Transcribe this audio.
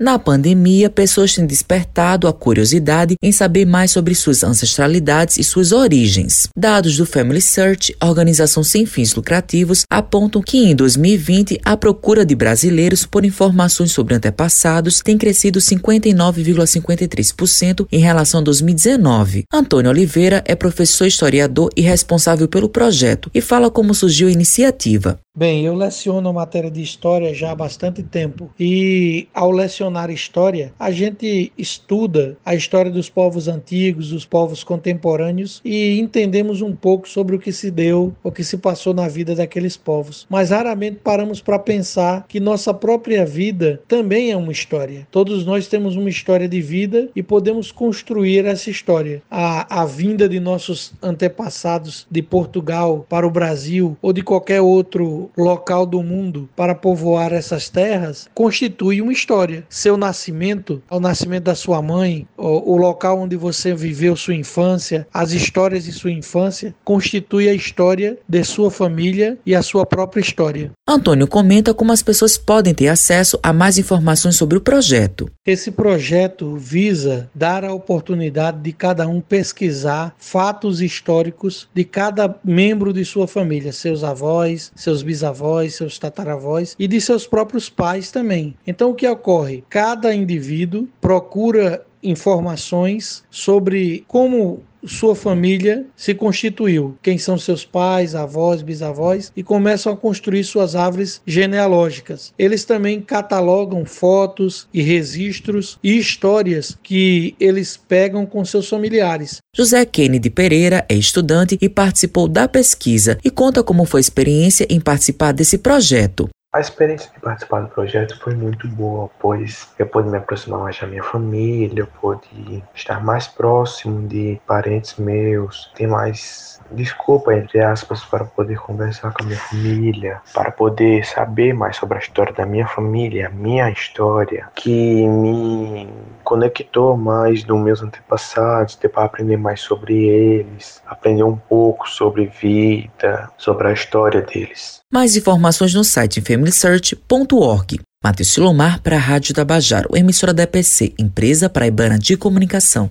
Na pandemia, pessoas têm despertado a curiosidade em saber mais sobre suas ancestralidades e suas origens. Dados do Family Search, organização sem fins lucrativos, apontam que em 2020 a procura de brasileiros por informações sobre antepassados tem crescido 59,53% em relação a 2019. Antônio Oliveira é professor historiador e responsável pelo projeto e fala como surgiu a iniciativa. Bem, eu leciono a matéria de história já há bastante tempo e ao lecionar história, a gente estuda a história dos povos antigos, dos povos contemporâneos e entendemos um pouco sobre o que se deu, o que se passou na vida daqueles povos. Mas raramente paramos para pensar que nossa própria vida também é uma história. Todos nós temos uma história de vida e podemos construir essa história. A, a vinda de nossos antepassados de Portugal para o Brasil ou de qualquer outro local do mundo para povoar essas terras constitui uma história. Seu nascimento, o nascimento da sua mãe, o, o local onde você viveu sua infância, as histórias de sua infância, constitui a história de sua família e a sua própria história. Antônio comenta como as pessoas podem ter acesso a mais informações sobre o projeto. Esse projeto visa dar a oportunidade de cada um pesquisar fatos históricos de cada membro de sua família, seus avós, seus bisavós bisavós, seus tataravós e de seus próprios pais também. Então o que ocorre? Cada indivíduo procura informações sobre como sua família se constituiu, quem são seus pais, avós, bisavós e começam a construir suas árvores genealógicas. Eles também catalogam fotos e registros e histórias que eles pegam com seus familiares. José Kennedy Pereira é estudante e participou da pesquisa e conta como foi a experiência em participar desse projeto. A experiência de participar do projeto foi muito boa, pois eu pude me aproximar mais da minha família, eu pude estar mais próximo de parentes meus, ter mais desculpa, entre aspas, para poder conversar com a minha família, para poder saber mais sobre a história da minha família, a minha história, que me conectou mais dos meus antepassados, para aprender mais sobre eles, aprender um pouco sobre vida, sobre a história deles. Mais informações no site familysearch.org. Matheus Silomar para a Rádio Tabajaro, emissora da EPC, Empresa Paraibana de Comunicação.